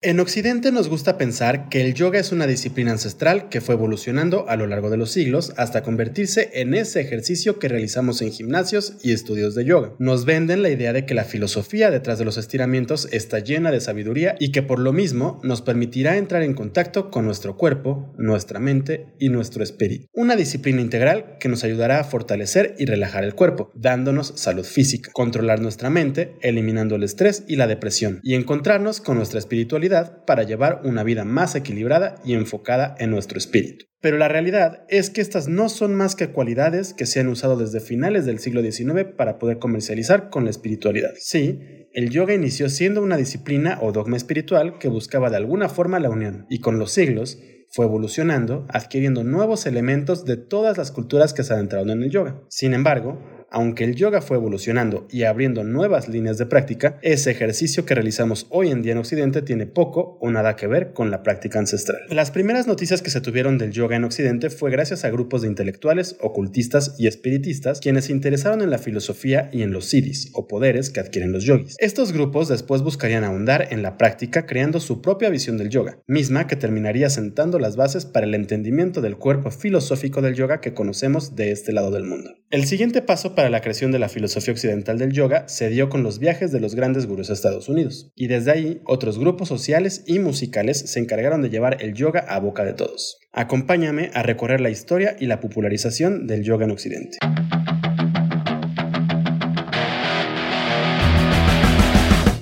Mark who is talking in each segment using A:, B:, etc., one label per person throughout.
A: En Occidente nos gusta pensar que el yoga es una disciplina ancestral que fue evolucionando a lo largo de los siglos hasta convertirse en ese ejercicio que realizamos en gimnasios y estudios de yoga. Nos venden la idea de que la filosofía detrás de los estiramientos está llena de sabiduría y que por lo mismo nos permitirá entrar en contacto con nuestro cuerpo, nuestra mente y nuestro espíritu. Una disciplina integral que nos ayudará a fortalecer y relajar el cuerpo, dándonos salud física, controlar nuestra mente, eliminando el estrés y la depresión y encontrarnos con nuestra espiritualidad para llevar una vida más equilibrada y enfocada en nuestro espíritu. Pero la realidad es que estas no son más que cualidades que se han usado desde finales del siglo XIX para poder comercializar con la espiritualidad. Sí, el yoga inició siendo una disciplina o dogma espiritual que buscaba de alguna forma la unión, y con los siglos fue evolucionando, adquiriendo nuevos elementos de todas las culturas que se adentraron en el yoga. Sin embargo, aunque el yoga fue evolucionando y abriendo nuevas líneas de práctica, ese ejercicio que realizamos hoy en día en Occidente tiene poco o nada que ver con la práctica ancestral. Las primeras noticias que se tuvieron del yoga en Occidente fue gracias a grupos de intelectuales, ocultistas y espiritistas quienes se interesaron en la filosofía y en los siddhis o poderes que adquieren los yogis. Estos grupos después buscarían ahondar en la práctica creando su propia visión del yoga, misma que terminaría sentando las bases para el entendimiento del cuerpo filosófico del yoga que conocemos de este lado del mundo. El siguiente paso para la creación de la filosofía occidental del yoga se dio con los viajes de los grandes gurús a Estados Unidos, y desde ahí otros grupos sociales y musicales se encargaron de llevar el yoga a boca de todos. Acompáñame a recorrer la historia y la popularización del yoga en Occidente.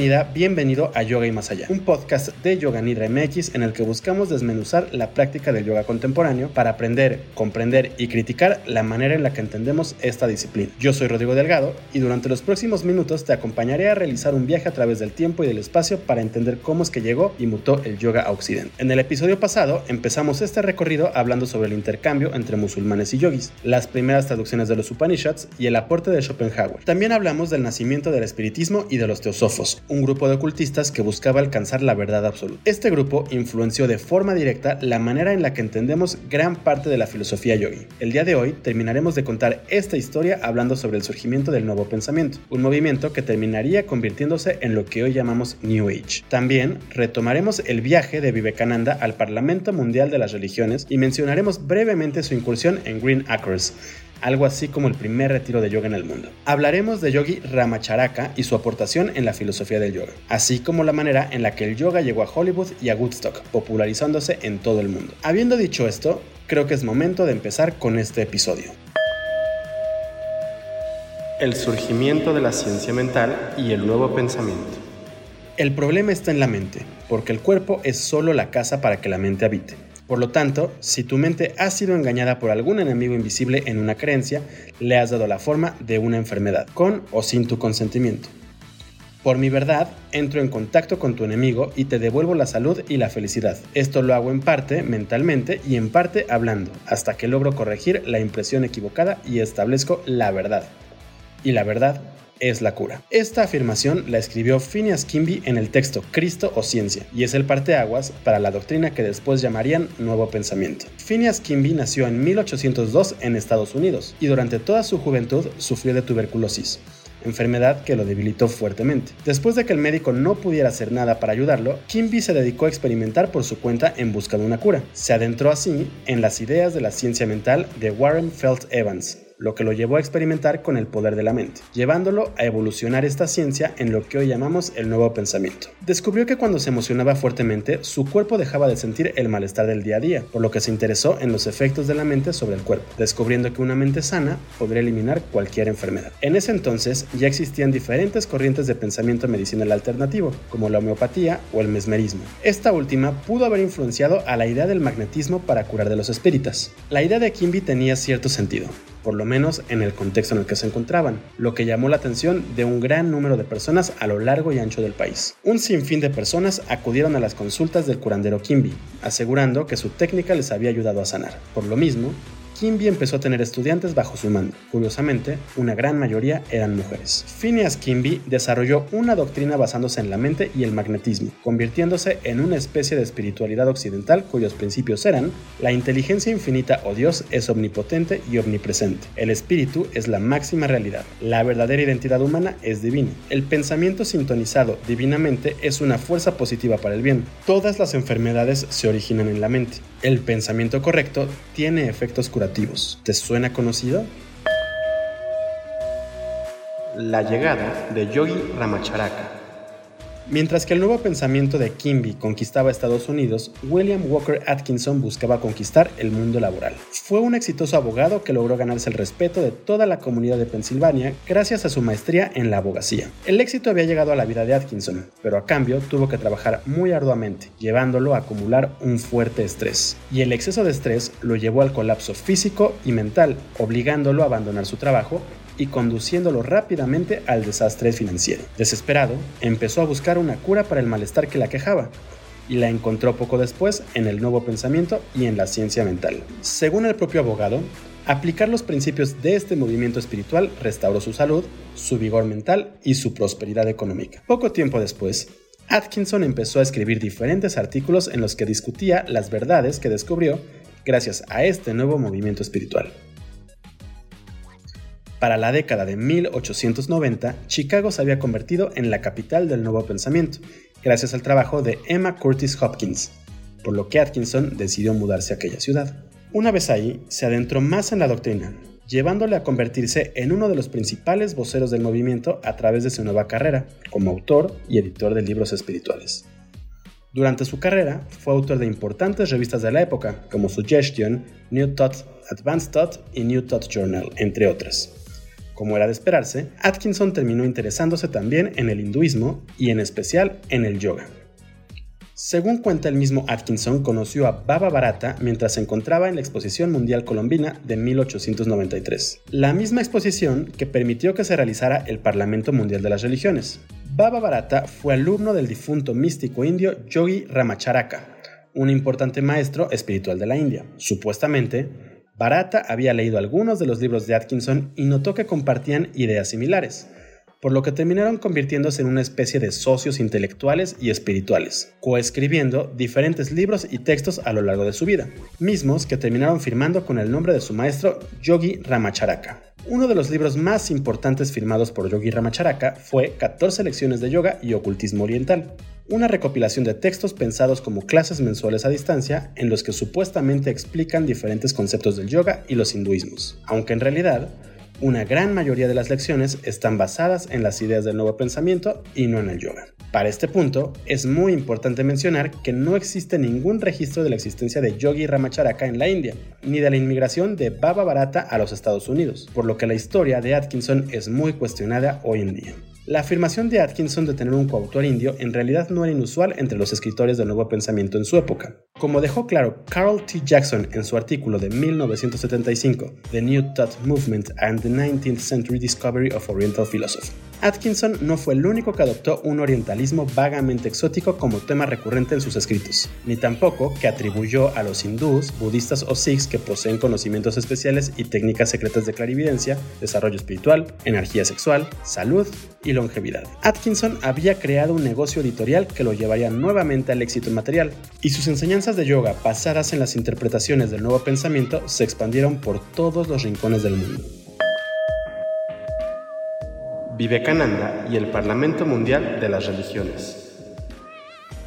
A: Bienvenida, bienvenido a Yoga y Más Allá, un podcast de Yoga Nidra MX en el que buscamos desmenuzar la práctica del yoga contemporáneo para aprender, comprender y criticar la manera en la que entendemos esta disciplina. Yo soy Rodrigo Delgado y durante los próximos minutos te acompañaré a realizar un viaje a través del tiempo y del espacio para entender cómo es que llegó y mutó el yoga a Occidente. En el episodio pasado empezamos este recorrido hablando sobre el intercambio entre musulmanes y yogis, las primeras traducciones de los Upanishads y el aporte de Schopenhauer. También hablamos del nacimiento del espiritismo y de los teosofos, un grupo de ocultistas que buscaba alcanzar la verdad absoluta. Este grupo influenció de forma directa la manera en la que entendemos gran parte de la filosofía yogi. El día de hoy terminaremos de contar esta historia hablando sobre el surgimiento del nuevo pensamiento, un movimiento que terminaría convirtiéndose en lo que hoy llamamos New Age. También retomaremos el viaje de Vivekananda al Parlamento Mundial de las Religiones y mencionaremos brevemente su incursión en Green Acres, algo así como el primer retiro de yoga en el mundo. Hablaremos de Yogi Ramacharaka y su aportación en la filosofía del yoga, así como la manera en la que el yoga llegó a Hollywood y a Woodstock, popularizándose en todo el mundo. Habiendo dicho esto, creo que es momento de empezar con este episodio. El surgimiento de la ciencia mental y el nuevo pensamiento. El problema está en la mente, porque el cuerpo es solo la casa para que la mente habite. Por lo tanto, si tu mente ha sido engañada por algún enemigo invisible en una creencia, le has dado la forma de una enfermedad, con o sin tu consentimiento. Por mi verdad, entro en contacto con tu enemigo y te devuelvo la salud y la felicidad. Esto lo hago en parte mentalmente y en parte hablando, hasta que logro corregir la impresión equivocada y establezco la verdad. Y la verdad es la cura. Esta afirmación la escribió Phineas Kimby en el texto Cristo o Ciencia y es el parteaguas para la doctrina que después llamarían Nuevo Pensamiento. Phineas Kimby nació en 1802 en Estados Unidos y durante toda su juventud sufrió de tuberculosis enfermedad que lo debilitó fuertemente. Después de que el médico no pudiera hacer nada para ayudarlo, Kimby se dedicó a experimentar por su cuenta en busca de una cura. Se adentró así en las ideas de la ciencia mental de Warren Felt Evans, lo que lo llevó a experimentar con el poder de la mente, llevándolo a evolucionar esta ciencia en lo que hoy llamamos el nuevo pensamiento. Descubrió que cuando se emocionaba fuertemente, su cuerpo dejaba de sentir el malestar del día a día, por lo que se interesó en los efectos de la mente sobre el cuerpo, descubriendo que una mente sana podría eliminar cualquier enfermedad. En ese entonces ya existían diferentes corrientes de pensamiento medicinal alternativo, como la homeopatía o el mesmerismo. Esta última pudo haber influenciado a la idea del magnetismo para curar de los espíritas. La idea de Kimby tenía cierto sentido, por lo menos en el contexto en el que se encontraban, lo que llamó la atención de un gran número de personas a lo largo y ancho del país. Un sinfín de personas acudieron a las consultas del curandero Kimby, asegurando que su técnica les había ayudado a sanar. Por lo mismo, Kimby empezó a tener estudiantes bajo su mando. Curiosamente, una gran mayoría eran mujeres. Phineas Kimby desarrolló una doctrina basándose en la mente y el magnetismo, convirtiéndose en una especie de espiritualidad occidental cuyos principios eran la inteligencia infinita o Dios es omnipotente y omnipresente. El espíritu es la máxima realidad. La verdadera identidad humana es divina. El pensamiento sintonizado divinamente es una fuerza positiva para el bien. Todas las enfermedades se originan en la mente. El pensamiento correcto tiene efectos curativos ¿Te suena conocido? La llegada de Yogi Ramacharaka Mientras que el nuevo pensamiento de Kimby conquistaba Estados Unidos, William Walker Atkinson buscaba conquistar el mundo laboral. Fue un exitoso abogado que logró ganarse el respeto de toda la comunidad de Pensilvania gracias a su maestría en la abogacía. El éxito había llegado a la vida de Atkinson, pero a cambio tuvo que trabajar muy arduamente, llevándolo a acumular un fuerte estrés. Y el exceso de estrés lo llevó al colapso físico y mental, obligándolo a abandonar su trabajo y conduciéndolo rápidamente al desastre financiero. Desesperado, empezó a buscar una cura para el malestar que la quejaba y la encontró poco después en el nuevo pensamiento y en la ciencia mental. Según el propio abogado, aplicar los principios de este movimiento espiritual restauró su salud, su vigor mental y su prosperidad económica. Poco tiempo después, Atkinson empezó a escribir diferentes artículos en los que discutía las verdades que descubrió gracias a este nuevo movimiento espiritual. Para la década de 1890, Chicago se había convertido en la capital del nuevo pensamiento, gracias al trabajo de Emma Curtis Hopkins, por lo que Atkinson decidió mudarse a aquella ciudad. Una vez ahí, se adentró más en la doctrina, llevándole a convertirse en uno de los principales voceros del movimiento a través de su nueva carrera, como autor y editor de libros espirituales. Durante su carrera, fue autor de importantes revistas de la época, como Suggestion, New Thought, Advanced Thought y New Thought Journal, entre otras. Como era de esperarse, Atkinson terminó interesándose también en el hinduismo y en especial en el yoga. Según cuenta el mismo Atkinson, conoció a Baba Barata mientras se encontraba en la Exposición Mundial Colombina de 1893, la misma exposición que permitió que se realizara el Parlamento Mundial de las Religiones. Baba Barata fue alumno del difunto místico indio Yogi Ramacharaka, un importante maestro espiritual de la India. Supuestamente, Barata había leído algunos de los libros de Atkinson y notó que compartían ideas similares, por lo que terminaron convirtiéndose en una especie de socios intelectuales y espirituales, coescribiendo diferentes libros y textos a lo largo de su vida, mismos que terminaron firmando con el nombre de su maestro Yogi Ramacharaka. Uno de los libros más importantes firmados por Yogi Ramacharaka fue 14 lecciones de yoga y ocultismo oriental, una recopilación de textos pensados como clases mensuales a distancia en los que supuestamente explican diferentes conceptos del yoga y los hinduismos, aunque en realidad una gran mayoría de las lecciones están basadas en las ideas del nuevo pensamiento y no en el yoga. Para este punto, es muy importante mencionar que no existe ningún registro de la existencia de Yogi Ramacharaka en la India, ni de la inmigración de Baba Barata a los Estados Unidos, por lo que la historia de Atkinson es muy cuestionada hoy en día. La afirmación de Atkinson de tener un coautor indio en realidad no era inusual entre los escritores del nuevo pensamiento en su época. Como dejó claro Carl T. Jackson en su artículo de 1975, The New Thought Movement and the 19th Century Discovery of Oriental Philosophy, Atkinson no fue el único que adoptó un orientalismo vagamente exótico como tema recurrente en sus escritos, ni tampoco que atribuyó a los hindús, budistas o sikhs que poseen conocimientos especiales y técnicas secretas de clarividencia, desarrollo espiritual, energía sexual, salud y longevidad. Atkinson había creado un negocio editorial que lo llevaría nuevamente al éxito material, y sus enseñanzas de yoga basadas en las interpretaciones del nuevo pensamiento se expandieron por todos los rincones del mundo. Vivekananda y el Parlamento Mundial de las Religiones.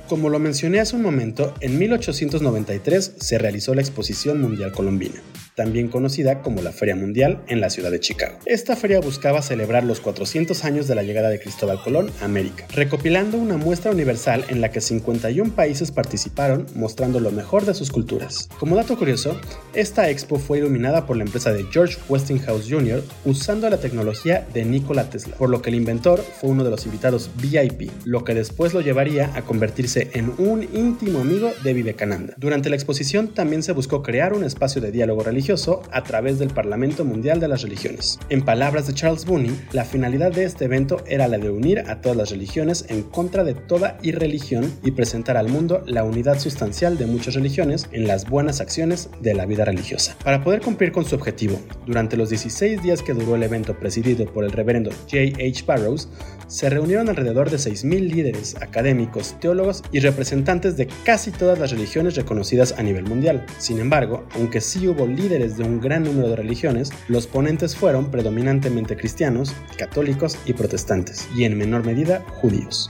A: Como lo mencioné hace un momento, en 1893 se realizó la Exposición Mundial Colombina. También conocida como la Feria Mundial en la ciudad de Chicago. Esta feria buscaba celebrar los 400 años de la llegada de Cristóbal Colón a América, recopilando una muestra universal en la que 51 países participaron mostrando lo mejor de sus culturas. Como dato curioso, esta expo fue iluminada por la empresa de George Westinghouse Jr. usando la tecnología de Nikola Tesla, por lo que el inventor fue uno de los invitados VIP, lo que después lo llevaría a convertirse en un íntimo amigo de Vivekananda. Durante la exposición también se buscó crear un espacio de diálogo religioso a través del Parlamento Mundial de las Religiones. En palabras de Charles Booney, la finalidad de este evento era la de unir a todas las religiones en contra de toda irreligión y presentar al mundo la unidad sustancial de muchas religiones en las buenas acciones de la vida religiosa. Para poder cumplir con su objetivo, durante los 16 días que duró el evento presidido por el reverendo J. H. Barrows, se reunieron alrededor de 6.000 líderes, académicos, teólogos y representantes de casi todas las religiones reconocidas a nivel mundial. Sin embargo, aunque sí hubo líderes de un gran número de religiones, los ponentes fueron predominantemente cristianos, católicos y protestantes, y en menor medida judíos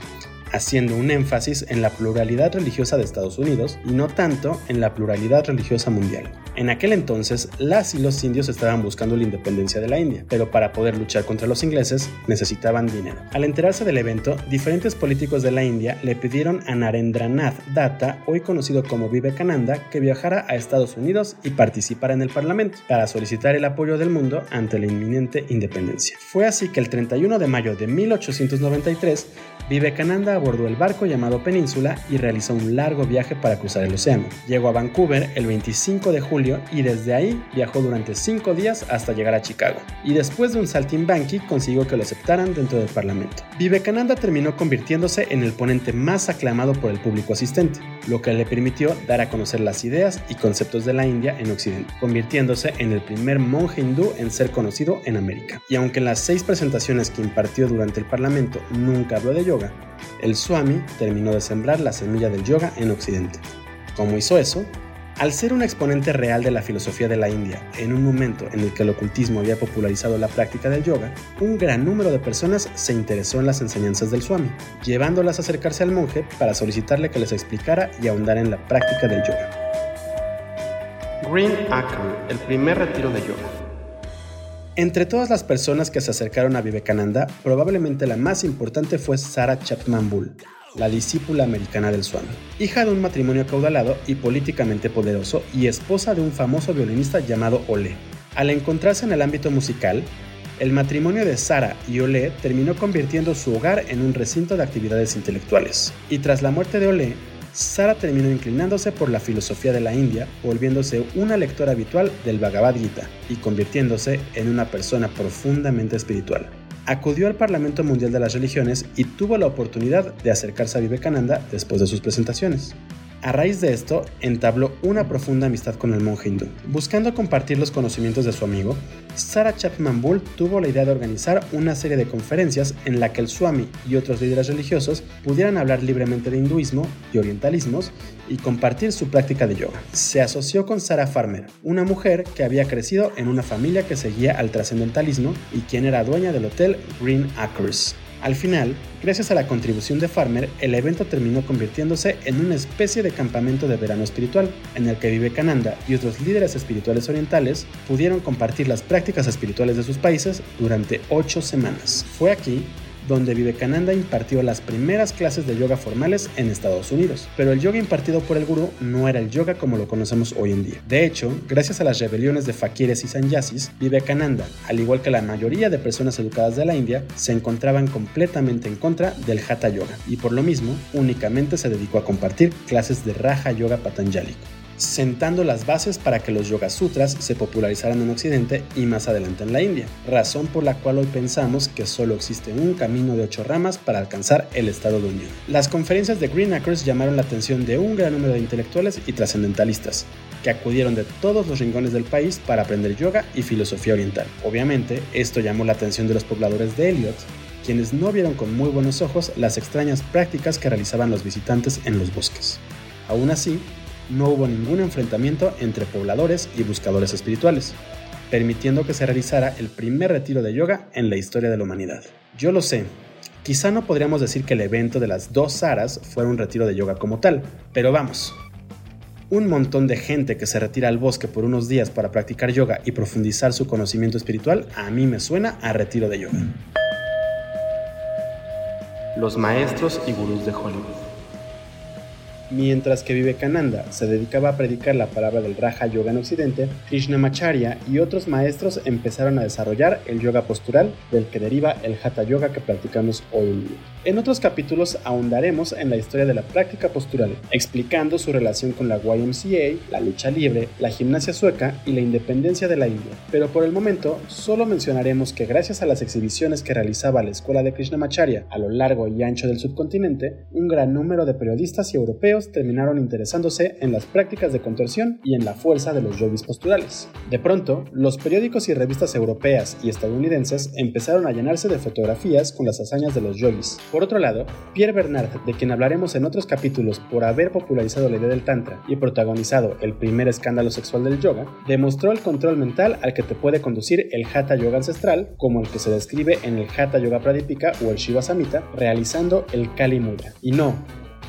A: haciendo un énfasis en la pluralidad religiosa de Estados Unidos y no tanto en la pluralidad religiosa mundial. En aquel entonces, las y los indios estaban buscando la independencia de la India, pero para poder luchar contra los ingleses necesitaban dinero. Al enterarse del evento, diferentes políticos de la India le pidieron a Narendranath Datta, hoy conocido como Vivekananda, que viajara a Estados Unidos y participara en el Parlamento para solicitar el apoyo del mundo ante la inminente independencia. Fue así que el 31 de mayo de 1893, Vivekananda abordó el barco llamado Península y realizó un largo viaje para cruzar el océano. Llegó a Vancouver el 25 de julio y desde ahí viajó durante cinco días hasta llegar a Chicago. Y después de un saltimbanqui consiguió que lo aceptaran dentro del Parlamento. Vivekananda terminó convirtiéndose en el ponente más aclamado por el público asistente, lo que le permitió dar a conocer las ideas y conceptos de la India en Occidente, convirtiéndose en el primer monje hindú en ser conocido en América. Y aunque en las seis presentaciones que impartió durante el Parlamento nunca habló de yoga, el Swami terminó de sembrar la semilla del yoga en Occidente. ¿Cómo hizo eso? Al ser un exponente real de la filosofía de la India, en un momento en el que el ocultismo había popularizado la práctica del yoga, un gran número de personas se interesó en las enseñanzas del Swami, llevándolas a acercarse al monje para solicitarle que les explicara y ahondara en la práctica del yoga. Green Acre, el primer retiro de yoga. Entre todas las personas que se acercaron a Vivekananda, probablemente la más importante fue Sarah Chapman Bull, la discípula americana del Swami, hija de un matrimonio acaudalado y políticamente poderoso y esposa de un famoso violinista llamado Ole. Al encontrarse en el ámbito musical, el matrimonio de Sara y Ole terminó convirtiendo su hogar en un recinto de actividades intelectuales, y tras la muerte de Ole, Sara terminó inclinándose por la filosofía de la India, volviéndose una lectora habitual del Bhagavad Gita y convirtiéndose en una persona profundamente espiritual. Acudió al Parlamento Mundial de las Religiones y tuvo la oportunidad de acercarse a Vivekananda después de sus presentaciones. A raíz de esto, entabló una profunda amistad con el monje hindú. Buscando compartir los conocimientos de su amigo, Sarah Chapman Bull tuvo la idea de organizar una serie de conferencias en la que el Swami y otros líderes religiosos pudieran hablar libremente de hinduismo y orientalismos y compartir su práctica de yoga. Se asoció con Sarah Farmer, una mujer que había crecido en una familia que seguía al trascendentalismo y quien era dueña del hotel Green Acres. Al final, gracias a la contribución de Farmer, el evento terminó convirtiéndose en una especie de campamento de verano espiritual, en el que Vivekananda y otros líderes espirituales orientales pudieron compartir las prácticas espirituales de sus países durante ocho semanas. Fue aquí donde Vivekananda impartió las primeras clases de yoga formales en Estados Unidos. Pero el yoga impartido por el gurú no era el yoga como lo conocemos hoy en día. De hecho, gracias a las rebeliones de fakires y sannyasis, Vivekananda, al igual que la mayoría de personas educadas de la India, se encontraban completamente en contra del Hatha Yoga y por lo mismo únicamente se dedicó a compartir clases de Raja Yoga Patanjali sentando las bases para que los Yoga Sutras se popularizaran en Occidente y más adelante en la India, razón por la cual hoy pensamos que solo existe un camino de ocho ramas para alcanzar el estado de unión. Las conferencias de Green Acres llamaron la atención de un gran número de intelectuales y trascendentalistas, que acudieron de todos los rincones del país para aprender yoga y filosofía oriental. Obviamente, esto llamó la atención de los pobladores de Elliot, quienes no vieron con muy buenos ojos las extrañas prácticas que realizaban los visitantes en los bosques. Aún así, no hubo ningún enfrentamiento entre pobladores y buscadores espirituales, permitiendo que se realizara el primer retiro de yoga en la historia de la humanidad. Yo lo sé, quizá no podríamos decir que el evento de las dos Saras fuera un retiro de yoga como tal, pero vamos. un montón de gente que se retira al bosque por unos días para practicar yoga y profundizar su conocimiento espiritual, a mí me suena a retiro de yoga.
B: Los maestros y gurús de Hollywood.
A: Mientras que Vivekananda se dedicaba a predicar la palabra del Raja Yoga en Occidente, Krishnamacharya y otros maestros empezaron a desarrollar el yoga postural del que deriva el Hatha Yoga que practicamos hoy en día. En otros capítulos ahondaremos en la historia de la práctica postural, explicando su relación con la YMCA, la lucha libre, la gimnasia sueca y la independencia de la India. Pero por el momento, solo mencionaremos que gracias a las exhibiciones que realizaba la escuela de Krishnamacharya a lo largo y ancho del subcontinente, un gran número de periodistas y europeos terminaron interesándose en las prácticas de contorsión y en la fuerza de los yogis posturales. De pronto, los periódicos y revistas europeas y estadounidenses empezaron a llenarse de fotografías con las hazañas de los yogis, por otro lado, Pierre Bernard, de quien hablaremos en otros capítulos por haber popularizado la idea del Tantra y protagonizado el primer escándalo sexual del yoga, demostró el control mental al que te puede conducir el Hatha Yoga ancestral, como el que se describe en el Hatha Yoga Pradipika o el Shiva Samhita, realizando el Kali Mudra. Y no,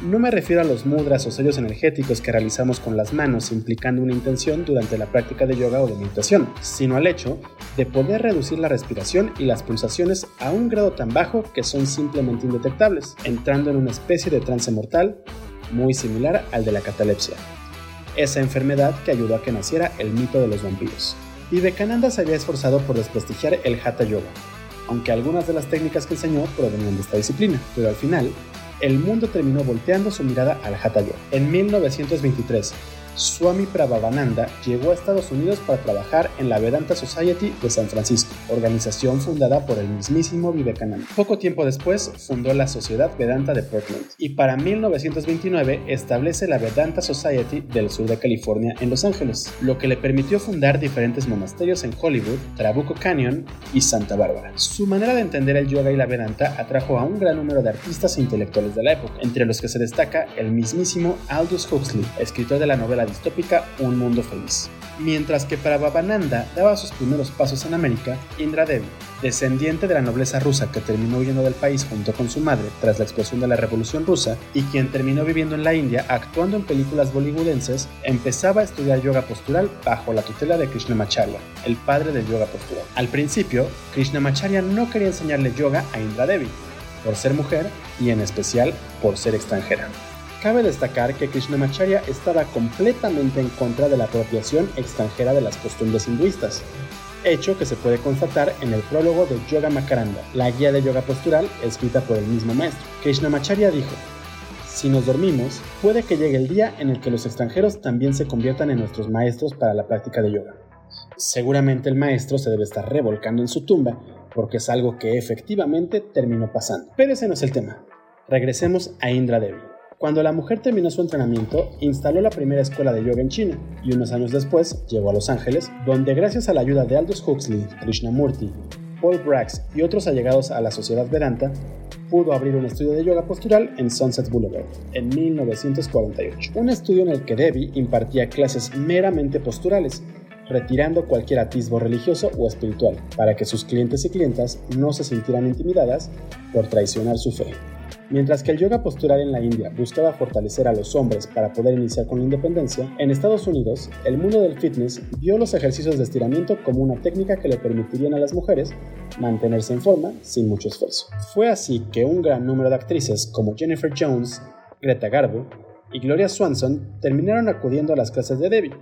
A: no me refiero a los mudras o sellos energéticos que realizamos con las manos implicando una intención durante la práctica de yoga o de meditación, sino al hecho de poder reducir la respiración y las pulsaciones a un grado tan bajo que son simplemente indetectables, entrando en una especie de trance mortal muy similar al de la catalepsia. Esa enfermedad que ayudó a que naciera el mito de los vampiros. Vivekananda se había esforzado por desprestigiar el Hatha Yoga, aunque algunas de las técnicas que enseñó provenían de esta disciplina, pero al final el mundo terminó volteando su mirada al Hatha Yoga. En 1923, Swami Prabhavananda llegó a Estados Unidos para trabajar en la Vedanta Society de San Francisco, organización fundada por el mismísimo Vivekananda. Poco tiempo después fundó la Sociedad Vedanta de Portland y para 1929 establece la Vedanta Society del sur de California en Los Ángeles, lo que le permitió fundar diferentes monasterios en Hollywood, Trabuco Canyon y Santa Bárbara. Su manera de entender el yoga y la Vedanta atrajo a un gran número de artistas e intelectuales de la época, entre los que se destaca el mismísimo Aldous Huxley, escritor de la novela distópica Un Mundo Feliz. Mientras que para Babananda daba sus primeros pasos en América, Indra Devi, descendiente de la nobleza rusa que terminó huyendo del país junto con su madre tras la explosión de la Revolución Rusa y quien terminó viviendo en la India actuando en películas bollywoodenses, empezaba a estudiar yoga postural bajo la tutela de Krishnamacharya, el padre del yoga postural. Al principio, Krishnamacharya no quería enseñarle yoga a Indra Devi, por ser mujer y en especial por ser extranjera. Cabe destacar que Krishnamacharya estaba completamente en contra de la apropiación extranjera de las costumbres hinduistas, hecho que se puede constatar en el prólogo de Yoga Makaranda, la guía de yoga postural escrita por el mismo maestro. Krishnamacharya dijo, si nos dormimos, puede que llegue el día en el que los extranjeros también se conviertan en nuestros maestros para la práctica de yoga. Seguramente el maestro se debe estar revolcando en su tumba, porque es algo que efectivamente terminó pasando. Pero ese no es el tema. Regresemos a Indra Devi. Cuando la mujer terminó su entrenamiento, instaló la primera escuela de yoga en China y unos años después llegó a Los Ángeles, donde gracias a la ayuda de Aldous Huxley, Krishnamurti, Paul Brax y otros allegados a la sociedad Vedanta, pudo abrir un estudio de yoga postural en Sunset Boulevard en 1948. Un estudio en el que Devi impartía clases meramente posturales, retirando cualquier atisbo religioso o espiritual, para que sus clientes y clientas no se sintieran intimidadas por traicionar su fe. Mientras que el yoga postural en la India buscaba fortalecer a los hombres para poder iniciar con la independencia, en Estados Unidos, el mundo del fitness vio los ejercicios de estiramiento como una técnica que le permitirían a las mujeres mantenerse en forma sin mucho esfuerzo. Fue así que un gran número de actrices como Jennifer Jones, Greta Garbo y Gloria Swanson terminaron acudiendo a las clases de Debbie,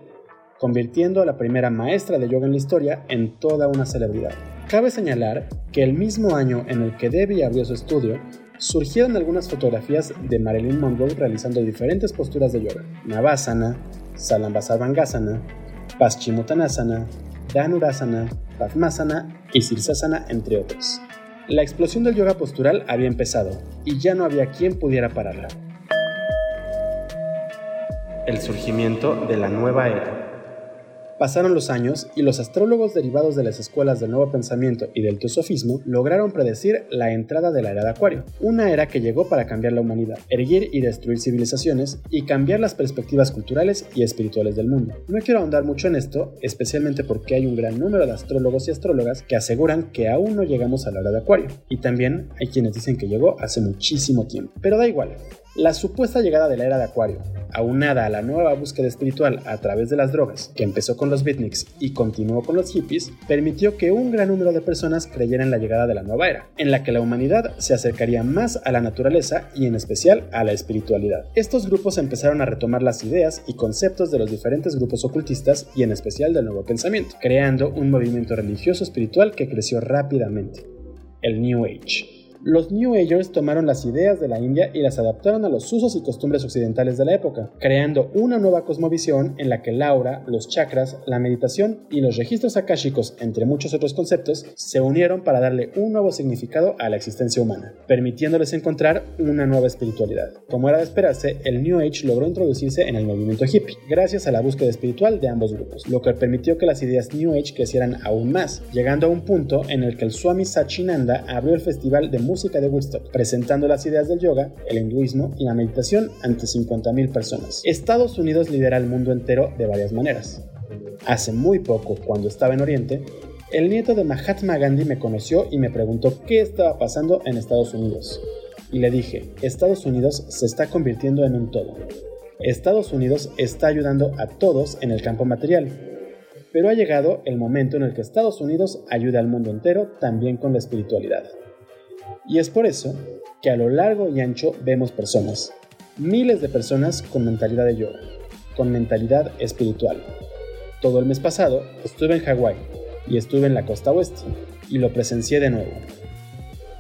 A: convirtiendo a la primera maestra de yoga en la historia en toda una celebridad. Cabe señalar que el mismo año en el que Debbie abrió su estudio, surgieron algunas fotografías de Marilyn Monroe realizando diferentes posturas de yoga: Navasana, Salambasarvangasana, Paschimottanasana, Dhanurasana, Padmasana y Sirsasana, entre otros. La explosión del yoga postural había empezado y ya no había quien pudiera pararla. El surgimiento de la nueva era. Pasaron los años y los astrólogos derivados de las escuelas del Nuevo Pensamiento y del Teosofismo lograron predecir la entrada de la era de Acuario, una era que llegó para cambiar la humanidad, erguir y destruir civilizaciones y cambiar las perspectivas culturales y espirituales del mundo. No quiero ahondar mucho en esto, especialmente porque hay un gran número de astrólogos y astrólogas que aseguran que aún no llegamos a la era de Acuario, y también hay quienes dicen que llegó hace muchísimo tiempo. Pero da igual, La supuesta llegada de la era de Acuario, aunada a la nueva búsqueda espiritual a través de las drogas, que empezó con los beatniks y continuó con los hippies, permitió que un gran número de personas creyeran en la llegada de la nueva era, en la que la humanidad se acercaría más a la naturaleza y en especial a la espiritualidad. Estos grupos empezaron a retomar las ideas y conceptos de los diferentes grupos ocultistas y en especial del nuevo pensamiento, creando un movimiento religioso espiritual que creció rápidamente, el New Age. Los New Agers tomaron las ideas de la India y las adaptaron a los usos y costumbres occidentales de la época, creando una nueva cosmovisión en la que el aura, los chakras, la meditación y los registros akáshicos, entre muchos otros conceptos, se unieron para darle un nuevo significado a la existencia humana, permitiéndoles encontrar una nueva espiritualidad. Como era de esperarse, el New Age logró introducirse en el movimiento hippie, gracias a la búsqueda espiritual de ambos grupos, lo que permitió que las ideas New Age crecieran aún más, llegando a un punto en el que el Swami Sachinanda abrió el festival de música de Woodstock, presentando las ideas del yoga, el hinduismo y la meditación ante 50.000 personas. Estados Unidos lidera el mundo entero de varias maneras. Hace muy poco, cuando estaba en Oriente, el nieto de Mahatma Gandhi me conoció y me preguntó qué estaba pasando en Estados Unidos. Y le dije, Estados Unidos se está convirtiendo en un todo. Estados Unidos está ayudando a todos en el campo material, pero ha llegado el momento en el que Estados Unidos ayuda al mundo entero también con la espiritualidad. Y es por eso que a lo largo y ancho vemos personas, miles de personas con mentalidad de yoga, con mentalidad espiritual. Todo el mes pasado estuve en Hawái y estuve en la costa oeste y lo presencié de nuevo.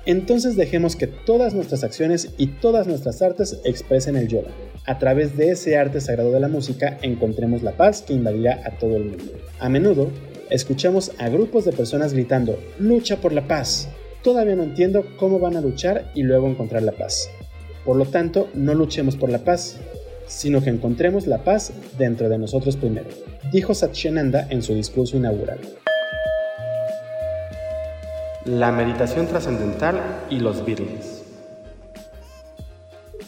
A: Entonces dejemos que todas nuestras acciones y todas nuestras artes expresen el yoga. A través de ese arte sagrado de la música encontremos la paz que invadirá a todo el mundo. A menudo escuchamos a grupos de personas gritando, lucha por la paz, Todavía no entiendo cómo van a luchar y luego encontrar la paz. Por lo tanto, no luchemos por la paz, sino que encontremos la paz dentro de nosotros primero, dijo Satyananda en su discurso inaugural.
B: La meditación trascendental y los Beatles.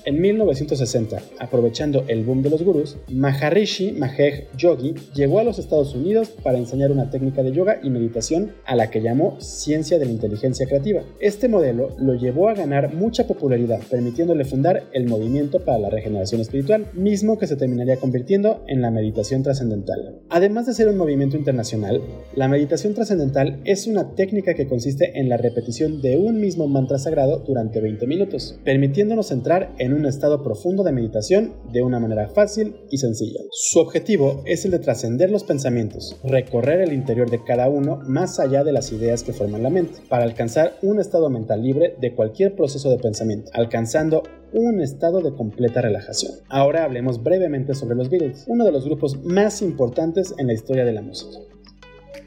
A: En 1960, aprovechando el boom de los gurús, Maharishi Mahesh Yogi llegó a los Estados Unidos para enseñar una técnica de yoga y meditación a la que llamó ciencia de la inteligencia creativa. Este modelo lo llevó a ganar mucha popularidad, permitiéndole fundar el movimiento para la regeneración espiritual, mismo que se terminaría convirtiendo en la meditación trascendental. Además de ser un movimiento internacional, la meditación trascendental es una técnica que consiste en la repetición de un mismo mantra sagrado durante 20 minutos, permitiéndonos entrar en un estado profundo de meditación de una manera fácil y sencilla. Su objetivo es el de trascender los pensamientos, recorrer el interior de cada uno más allá de las ideas que forman la mente, para alcanzar un estado mental libre de cualquier proceso de pensamiento, alcanzando un estado de completa relajación. Ahora hablemos brevemente sobre los Beatles, uno de los grupos más importantes en la historia de la música.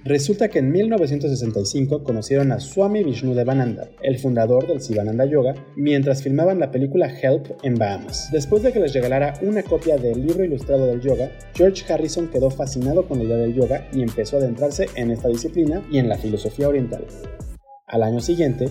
A: Resulta que en 1965 conocieron a Swami Vishnu Devananda, el fundador del Sivananda Yoga, mientras filmaban la película Help en Bahamas. Después de que les regalara una copia del libro ilustrado del yoga, George Harrison quedó fascinado con la idea del yoga y empezó a adentrarse en esta disciplina y en la filosofía oriental. Al año siguiente,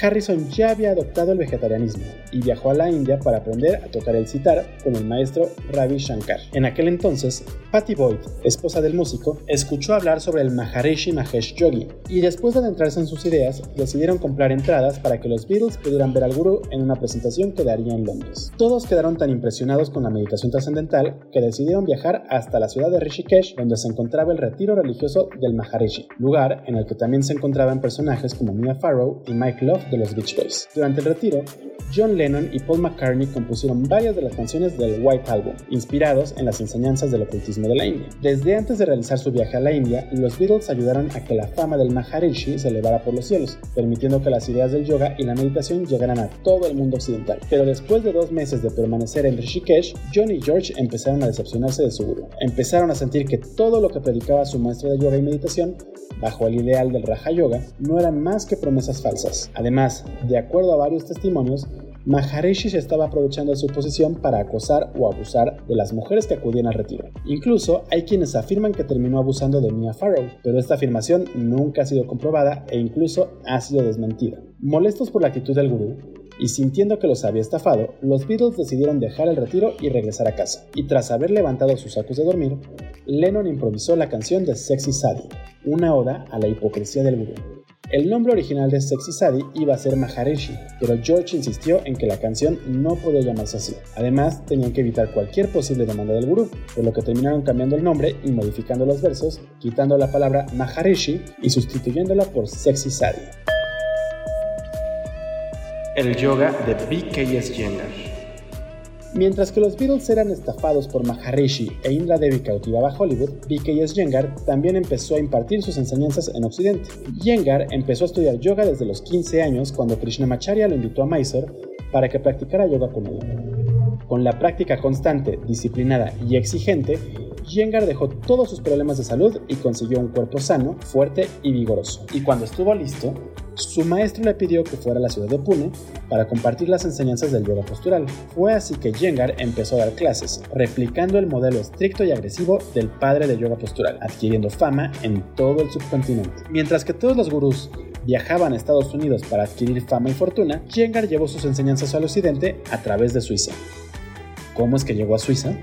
A: Harrison ya había adoptado el vegetarianismo y viajó a la India para aprender a tocar el sitar con el maestro Ravi Shankar. En aquel entonces, Patty Boyd, esposa del músico, escuchó hablar sobre el Maharishi Mahesh Yogi y después de adentrarse en sus ideas, decidieron comprar entradas para que los Beatles pudieran ver al gurú en una presentación que daría en Londres. Todos quedaron tan impresionados con la meditación trascendental que decidieron viajar hasta la ciudad de Rishikesh, donde se encontraba el retiro religioso del Maharishi, lugar en el que también se encontraban personajes como Mia Farrow y Mike Love de los Beach Boys. Durante el retiro, John Lennon y Paul McCartney compusieron varias de las canciones del White Album, inspirados en las enseñanzas del ocultismo de la India. Desde antes de realizar su viaje a la India, los Beatles ayudaron a que la fama del Maharishi se elevara por los cielos, permitiendo que las ideas del yoga y la meditación llegaran a todo el mundo occidental. Pero después de dos meses de permanecer en Rishikesh, John y George empezaron a decepcionarse de su guru. Empezaron a sentir que todo lo que predicaba su maestro de yoga y meditación, bajo el ideal del Raja Yoga, no eran más que promesas falsas. Además, de acuerdo a varios testimonios, Maharishi se estaba aprovechando de su posición para acosar o abusar de las mujeres que acudían al retiro. Incluso hay quienes afirman que terminó abusando de Mia Farrow, pero esta afirmación nunca ha sido comprobada e incluso ha sido desmentida. Molestos por la actitud del gurú, y sintiendo que los había estafado, los Beatles decidieron dejar el retiro y regresar a casa. Y tras haber levantado sus sacos de dormir, Lennon improvisó la canción de Sexy Sadie, una oda a la hipocresía del gurú. El nombre original de Sexy Sadie iba a ser Maharishi, pero George insistió en que la canción no podía llamarse así. Además, tenían que evitar cualquier posible demanda del gurú, por lo que terminaron cambiando el nombre y modificando los versos, quitando la palabra Maharishi y sustituyéndola por Sexy Sadie.
B: El yoga de BKS Jenner
A: Mientras que los Beatles eran estafados por Maharishi e Indra Devi cautivaba Hollywood, B.K.S. Yengar también empezó a impartir sus enseñanzas en Occidente. Yengar empezó a estudiar yoga desde los 15 años cuando Krishnamacharya lo invitó a Mysore para que practicara yoga con él. Con la práctica constante, disciplinada y exigente, Yengar dejó todos sus problemas de salud y consiguió un cuerpo sano, fuerte y vigoroso. Y cuando estuvo listo, su maestro le pidió que fuera a la ciudad de Pune para compartir las enseñanzas del yoga postural. Fue así que Yengar empezó a dar clases, replicando el modelo estricto y agresivo del padre de yoga postural, adquiriendo fama en todo el subcontinente. Mientras que todos los gurús viajaban a Estados Unidos para adquirir fama y fortuna, Yengar llevó sus enseñanzas al occidente a través de Suiza. ¿Cómo es que llegó a Suiza?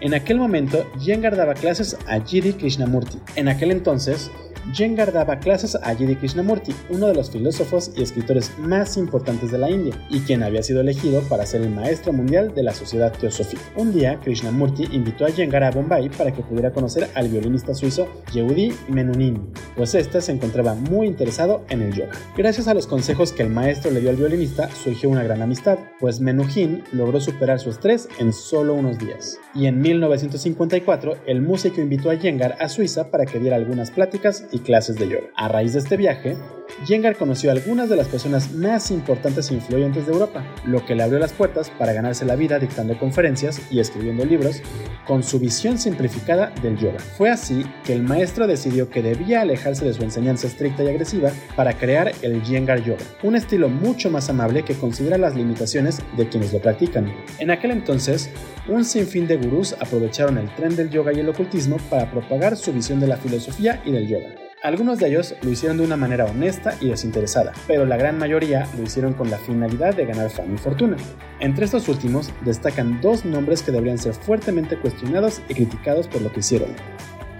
A: En aquel momento, Yengar daba clases a Jidhi Krishnamurti. En aquel entonces, Jengar daba clases a Jidhi Krishnamurti, uno de los filósofos y escritores más importantes de la India, y quien había sido elegido para ser el maestro mundial de la sociedad teosófica. Un día, Krishnamurti invitó a Jengar a Bombay para que pudiera conocer al violinista suizo Yehudi Menuhin, pues éste se encontraba muy interesado en el yoga. Gracias a los consejos que el maestro le dio al violinista, surgió una gran amistad, pues Menuhin logró superar su estrés en solo unos días. Y en 1954, el músico invitó a Jengar a Suiza para que diera algunas pláticas y clases de yoga. A raíz de este viaje, Jengar conoció a algunas de las personas más importantes e influyentes de Europa, lo que le abrió las puertas para ganarse la vida dictando conferencias y escribiendo libros con su visión simplificada del yoga. Fue así que el maestro decidió que debía alejarse de su enseñanza estricta y agresiva para crear el Jengar Yoga, un estilo mucho más amable que considera las limitaciones de quienes lo practican. En aquel entonces, un sinfín de gurús aprovecharon el tren del yoga y el ocultismo para propagar su visión de la filosofía y del yoga. Algunos de ellos lo hicieron de una manera honesta y desinteresada, pero la gran mayoría lo hicieron con la finalidad de ganar fama y fortuna. Entre estos últimos destacan dos nombres que deberían ser fuertemente cuestionados y criticados por lo que hicieron,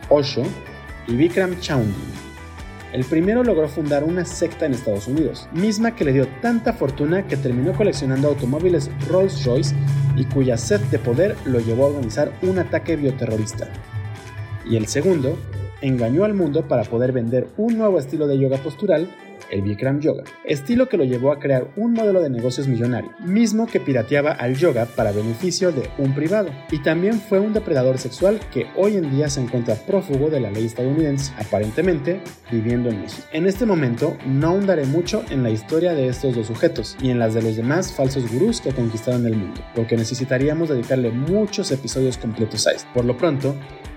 A: Osho y Vikram Chaundi. El primero logró fundar una secta en Estados Unidos, misma que le dio tanta fortuna que terminó coleccionando automóviles Rolls-Royce y cuya sed de poder lo llevó a organizar un ataque bioterrorista. Y el segundo engañó al mundo para poder vender un nuevo estilo de yoga postural, el Bikram Yoga, estilo que lo llevó a crear un modelo de negocios millonario, mismo que pirateaba al yoga para beneficio de un privado, y también fue un depredador sexual que hoy en día se encuentra prófugo de la ley estadounidense, aparentemente viviendo en México. En este momento no ahondaré mucho en la historia de estos dos sujetos y en las de los demás falsos gurús que conquistaron el mundo, porque necesitaríamos dedicarle muchos episodios completos a esto. Por lo pronto,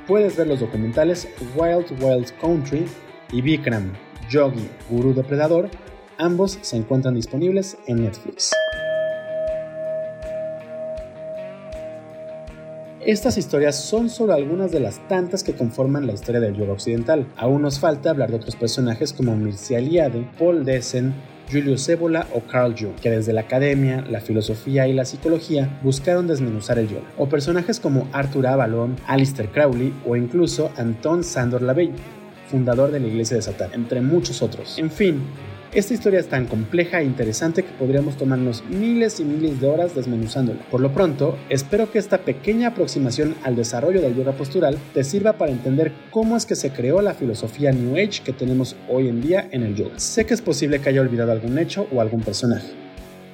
A: puedes ver los documentales Wild Wild Country y Bikram, Yogi, Guru Depredador. Ambos se encuentran disponibles en Netflix. Estas historias son solo algunas de las tantas que conforman la historia del yoga occidental. Aún nos falta hablar de otros personajes como Mircea Eliade, Paul Dessen, Julius Ébola o Carl Jung, que desde la academia, la filosofía y la psicología buscaron desmenuzar el yoga, o personajes como Arthur Avalon, Alistair Crowley o incluso Anton Sandor Lavey, fundador de la Iglesia de Satán, entre muchos otros. En fin, esta historia es tan compleja e interesante que podríamos tomarnos miles y miles de horas desmenuzándola. Por lo pronto, espero que esta pequeña aproximación al desarrollo del yoga postural te sirva para entender cómo es que se creó la filosofía New Age que tenemos hoy en día en el yoga. Sé que es posible que haya olvidado algún hecho o algún personaje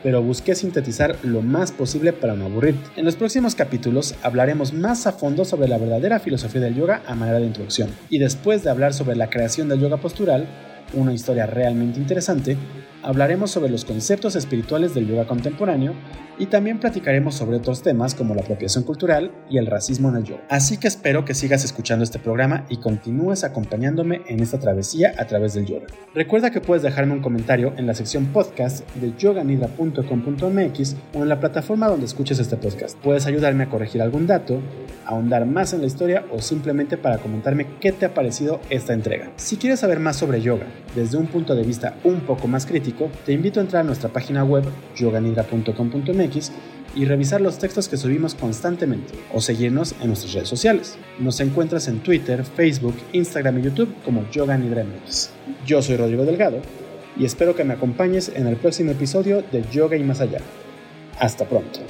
A: pero busqué sintetizar lo más posible para no aburrirte. En los próximos capítulos hablaremos más a fondo sobre la verdadera filosofía del yoga a manera de introducción. Y después de hablar sobre la creación del yoga postural, una historia realmente interesante, hablaremos sobre los conceptos espirituales del yoga contemporáneo y también platicaremos sobre otros temas como la apropiación cultural y el racismo en el yoga. Así que espero que sigas escuchando este programa y continúes acompañándome en esta travesía a través del yoga. Recuerda que puedes dejarme un comentario en la sección podcast de yoganidra.com.mx o en la plataforma donde escuches este podcast. Puedes ayudarme a corregir algún dato, ahondar más en la historia o simplemente para comentarme qué te ha parecido esta entrega. Si quieres saber más sobre yoga desde un punto de vista un poco más crítico, te invito a entrar a nuestra página web yoganidra.com.mx y revisar los textos que subimos constantemente o seguirnos en nuestras redes sociales. Nos encuentras en Twitter, Facebook, Instagram y YouTube como Yoga Nidra Yo soy Rodrigo Delgado y espero que me acompañes en el próximo episodio de Yoga y Más Allá. Hasta pronto.